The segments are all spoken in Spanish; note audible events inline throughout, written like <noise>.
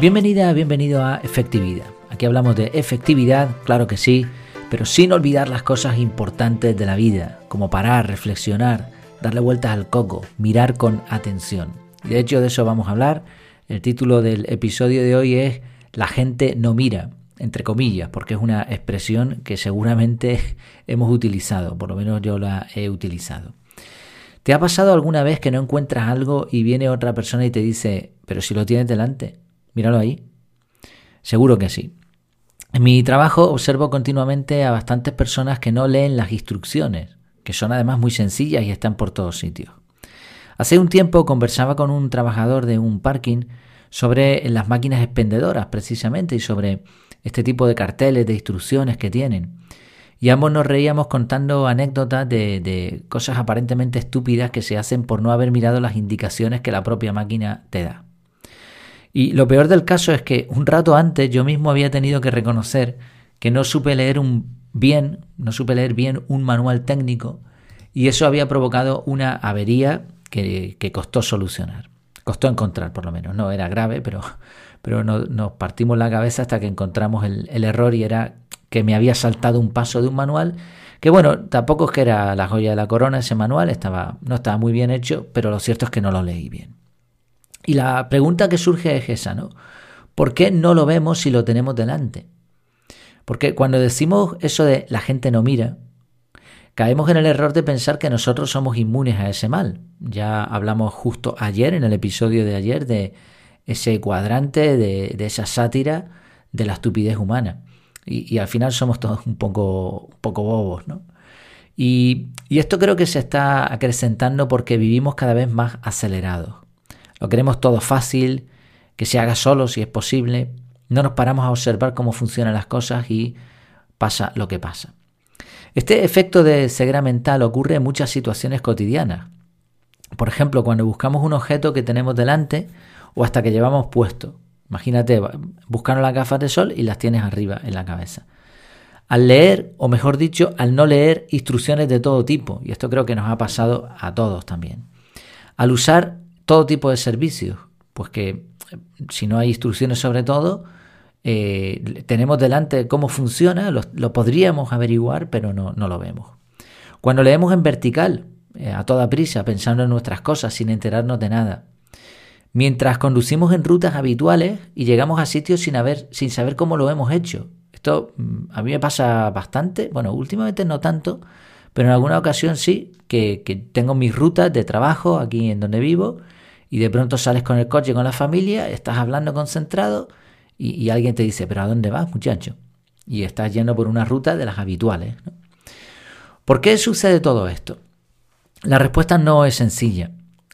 Bienvenida, bienvenido a Efectividad. Aquí hablamos de efectividad, claro que sí, pero sin olvidar las cosas importantes de la vida, como parar, reflexionar, darle vueltas al coco, mirar con atención. De hecho de eso vamos a hablar. El título del episodio de hoy es La gente no mira, entre comillas, porque es una expresión que seguramente <laughs> hemos utilizado, por lo menos yo la he utilizado. ¿Te ha pasado alguna vez que no encuentras algo y viene otra persona y te dice, pero si lo tienes delante, míralo ahí? Seguro que sí. En mi trabajo observo continuamente a bastantes personas que no leen las instrucciones, que son además muy sencillas y están por todos sitios. Hace un tiempo conversaba con un trabajador de un parking sobre las máquinas expendedoras precisamente y sobre este tipo de carteles, de instrucciones que tienen. Y ambos nos reíamos contando anécdotas de, de, cosas aparentemente estúpidas que se hacen por no haber mirado las indicaciones que la propia máquina te da. Y lo peor del caso es que un rato antes yo mismo había tenido que reconocer que no supe leer un bien, no supe leer bien un manual técnico y eso había provocado una avería que, costó solucionar. Costó encontrar por lo menos. No era grave, pero, pero no, nos partimos la cabeza hasta que encontramos el, el error y era que me había saltado un paso de un manual que bueno, tampoco es que era la joya de la corona ese manual, estaba, no estaba muy bien hecho, pero lo cierto es que no lo leí bien. Y la pregunta que surge es esa, ¿no? ¿Por qué no lo vemos si lo tenemos delante? Porque cuando decimos eso de la gente no mira, caemos en el error de pensar que nosotros somos inmunes a ese mal. Ya hablamos justo ayer, en el episodio de ayer, de ese cuadrante, de, esa sátira de la estupidez humana. Y, y, al final somos todos un poco, un poco bobos, ¿no? Y, y esto creo que se está acrecentando porque vivimos cada vez más acelerados. Lo queremos todo fácil, que se haga solo si es posible. No nos paramos a observar cómo funcionan las cosas y pasa lo que pasa. Este efecto de ceguera mental ocurre en muchas situaciones cotidianas. Por ejemplo, cuando buscamos un objeto que tenemos delante o hasta que llevamos puesto. Imagínate, buscando las gafas de sol y las tienes arriba en la cabeza. Al leer, o mejor dicho, al no leer instrucciones de todo tipo, y esto creo que nos ha pasado a todos también. Al usar todo tipo de servicios, pues que si no hay instrucciones sobre todo, eh, tenemos delante cómo funciona, lo, lo, podríamos averiguar, pero no, no lo vemos. Cuando leemos en vertical, eh, a toda prisa, pensando en nuestras cosas, sin enterarnos de nada. Mientras conducimos en rutas habituales y llegamos a sitios sin, haber, sin saber cómo lo hemos hecho. Esto mm, a mí me pasa bastante, bueno, últimamente no tanto, pero en alguna ocasión sí, que, que tengo mis rutas de trabajo aquí en donde vivo y de pronto sales con el coche con la familia, estás hablando concentrado y, alguien te dice, pero ¿a dónde vas, muchacho? Y estás yendo por una ruta de las habituales. ¿Por qué sucede todo esto? La respuesta no es sencilla.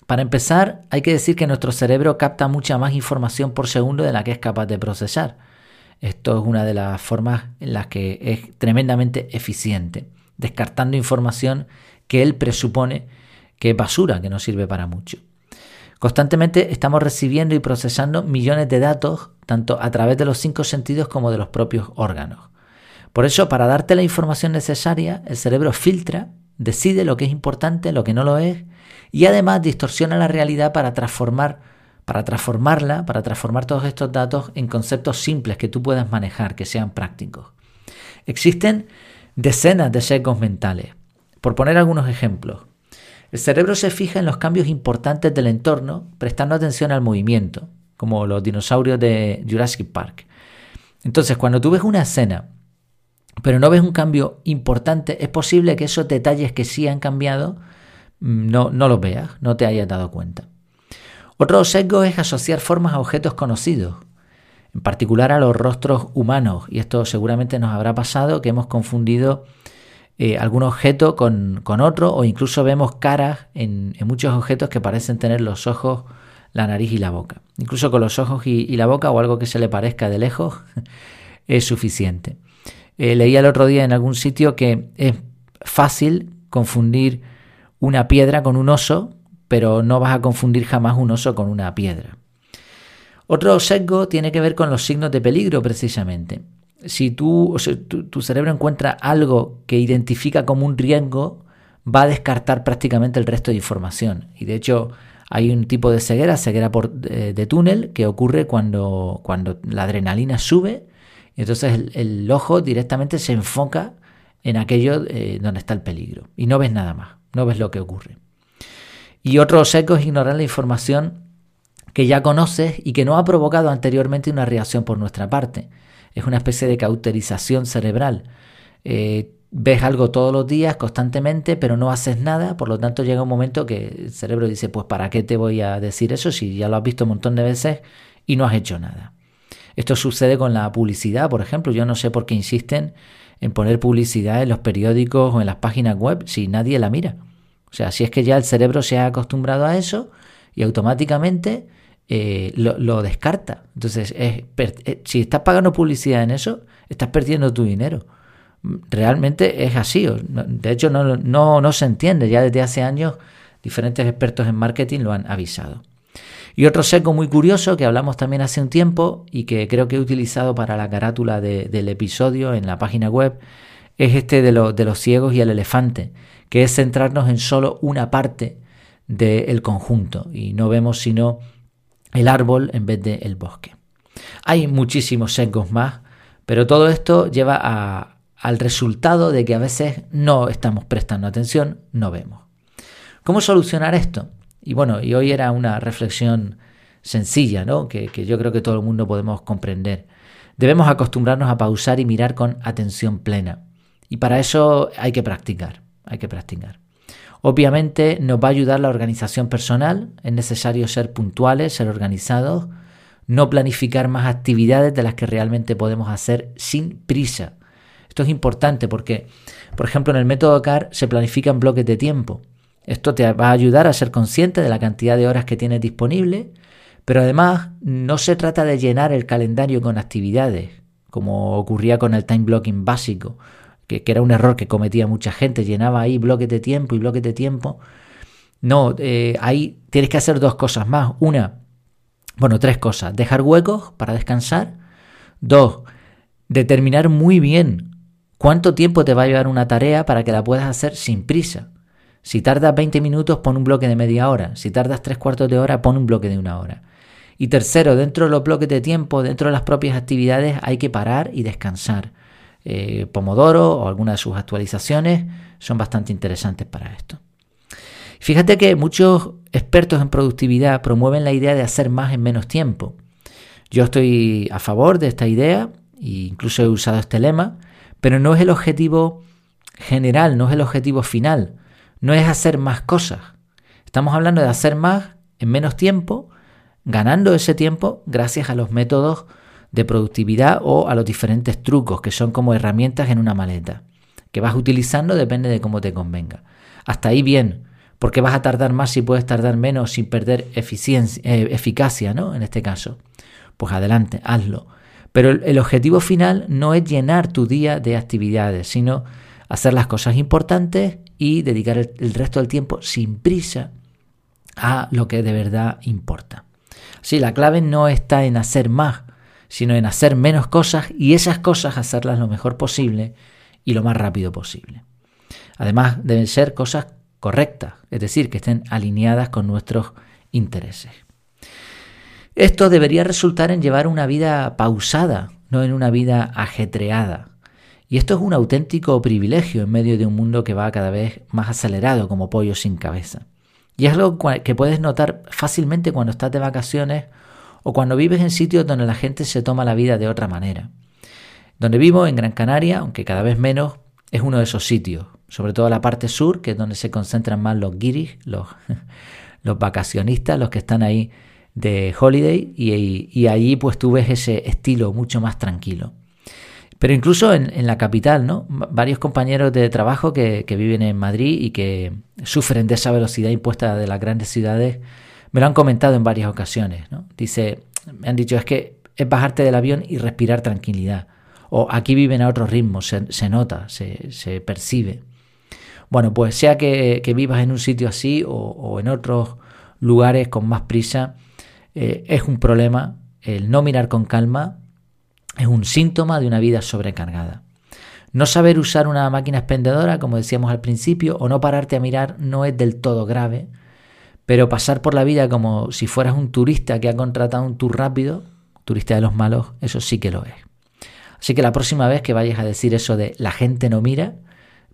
Para empezar, hay que decir que nuestro cerebro capta mucha más información por segundo de la que es capaz de procesar. Esto es una de las formas en las que es tremendamente eficiente, descartando información que él presupone que es basura, que no sirve para mucho. Constantemente estamos recibiendo y procesando millones de datos, tanto a través de los cinco sentidos como de los propios órganos. Por eso, para darte la información necesaria, el cerebro filtra, decide lo que es importante, lo que no lo es, y además distorsiona la realidad para transformar, para transformarla, para transformar todos estos datos en conceptos simples que tú puedas manejar, que sean prácticos. Existen decenas de sesgos mentales. Por poner algunos ejemplos, el cerebro se fija en los cambios importantes del entorno, prestando atención al movimiento, como los dinosaurios de Jurassic Park. Entonces, cuando tú ves una escena, pero no ves un cambio importante, es posible que esos detalles que sí han cambiado mm, no, no los veas, no te hayas dado cuenta. Otro sesgo es asociar formas a objetos conocidos, en particular a los rostros humanos, y esto seguramente nos habrá pasado que hemos confundido eh, algún objeto con, con, otro o incluso vemos caras en, muchos objetos que parecen tener los ojos, la nariz y la boca. Incluso con los ojos y, la boca o algo que se le parezca de lejos <laughs> es suficiente. Eh, leí el otro día en algún sitio que es fácil confundir una piedra con un oso, pero no vas a confundir jamás un oso con una piedra. Otro sesgo tiene que ver con los signos de peligro precisamente si tú, o tu, tu, cerebro encuentra algo que identifica como un riesgo, va a descartar prácticamente el resto de información. Y de hecho, Hay un tipo de ceguera, ceguera de, túnel, que ocurre cuando, cuando la adrenalina sube y entonces el, ojo directamente se enfoca en aquello eh, donde está el peligro y no ves nada más, no ves lo que ocurre. Y otro seco es ignorar la información que ya conoces y que no ha provocado anteriormente una reacción por nuestra parte. Es una especie de cauterización cerebral. Eh, ves algo todos los días, constantemente, pero no haces nada, por lo tanto llega un momento que el cerebro dice, pues ¿para qué te voy a decir eso si ya lo has visto un montón de veces y no has hecho nada? Esto sucede con la publicidad, por ejemplo, yo no sé por qué insisten en poner publicidad en los periódicos o en las páginas web si nadie la mira. O sea, si es que ya el cerebro se ha acostumbrado a eso y automáticamente eh, lo, descarta. Entonces, es, eh, si estás pagando publicidad en eso, estás perdiendo tu dinero. Realmente es así. De hecho, no, no, no se entiende. Ya desde hace años diferentes expertos en marketing lo han avisado. Y otro seco muy curioso que hablamos también hace un tiempo y que creo que he utilizado para la carátula del episodio en la página web es este de, de los ciegos y el elefante que es centrarnos en solo una parte del conjunto y no vemos sino el árbol en vez del el bosque. Hay muchísimos sesgos más, pero todo esto lleva al resultado de que a veces no estamos prestando atención, no vemos. ¿Cómo solucionar esto? Y bueno, y hoy era una reflexión sencilla, ¿no? que, que yo creo que todo el mundo podemos comprender. Debemos acostumbrarnos a pausar y mirar con atención plena. Y para eso hay que practicar hay que practicar. Obviamente nos va a ayudar la organización personal, es necesario ser puntuales, ser organizados, no planificar más actividades de las que realmente podemos hacer sin prisa. Esto es importante porque, por ejemplo, en el método CAR se planifican bloques de tiempo. Esto te va a ayudar a ser consciente de la cantidad de horas que tienes disponible, pero además no se trata de llenar el calendario con actividades, como ocurría con el time blocking básico, que, era un error que cometía mucha gente, llenaba ahí bloques de tiempo y bloques de tiempo. No, eh, ahí tienes que hacer dos cosas más. Una, bueno, tres cosas. Dejar huecos para descansar. Dos, determinar muy bien cuánto tiempo te va a llevar una tarea para que la puedas hacer sin prisa. Si tardas 20 minutos, pon un bloque de media hora. Si tardas tres cuartos de hora, pon un bloque de una hora. Y tercero, dentro de los bloques de tiempo, dentro de las propias actividades, hay que parar y descansar. Eh, Pomodoro o alguna de sus actualizaciones son bastante interesantes para esto. Fíjate que muchos expertos en productividad promueven la idea de hacer más en menos tiempo. Yo estoy a favor de esta idea e incluso he usado este lema, pero no es el objetivo general, no es el objetivo final, no es hacer más cosas. Estamos hablando de hacer más en menos tiempo, ganando ese tiempo gracias a los métodos de productividad o a los diferentes trucos que son como herramientas en una maleta, que vas utilizando depende de cómo te convenga. Hasta ahí bien, porque vas a tardar más si puedes tardar menos sin perder eficiencia, eh, eficacia, ¿no? En este caso. Pues adelante, hazlo. Pero el, objetivo final no es llenar tu día de actividades, sino hacer las cosas importantes y dedicar el, resto del tiempo sin prisa a lo que de verdad importa. Sí, la clave no está en hacer más, sino en hacer menos cosas y esas cosas hacerlas lo mejor posible y lo más rápido posible. Además, deben ser cosas correctas, es decir, que estén alineadas con nuestros intereses. Esto debería resultar en llevar una vida pausada, no en una vida ajetreada. Y esto es un auténtico privilegio en medio de un mundo que va cada vez más acelerado como pollo sin cabeza. Y es algo que puedes notar fácilmente cuando estás de vacaciones o cuando vives en sitios donde la gente se toma la vida de otra manera. Donde vivo, en Gran Canaria, aunque cada vez menos, es uno de esos sitios, sobre todo la parte sur, que es donde se concentran más los guiris, los, <laughs> vacacionistas, los que están ahí de holiday, y, allí pues tú ves ese estilo mucho más tranquilo. Pero incluso en, la capital, ¿no? Varios compañeros de trabajo que, viven en Madrid y que sufren de esa velocidad impuesta de las grandes ciudades me lo han comentado en varias ocasiones. ¿no? Dice, me han dicho, es que es bajarte del avión y respirar tranquilidad. O aquí viven a otro ritmo, se, nota, se, percibe. Bueno, pues sea que, vivas en un sitio así o, en otros lugares con más prisa, eh, es un problema. El no mirar con calma es un síntoma de una vida sobrecargada. No saber usar una máquina expendedora, como decíamos al principio, o no pararte a mirar no es del todo grave, Pero pasar por la vida como si fueras un turista que ha contratado un tour rápido, turista de los malos, eso sí que lo es. Así que la próxima vez que vayas a decir eso de la gente no mira,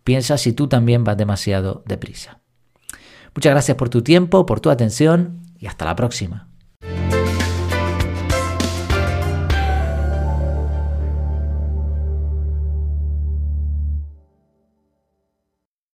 piensa si tú también vas demasiado deprisa. Muchas gracias por tu tiempo, por tu atención y hasta la próxima.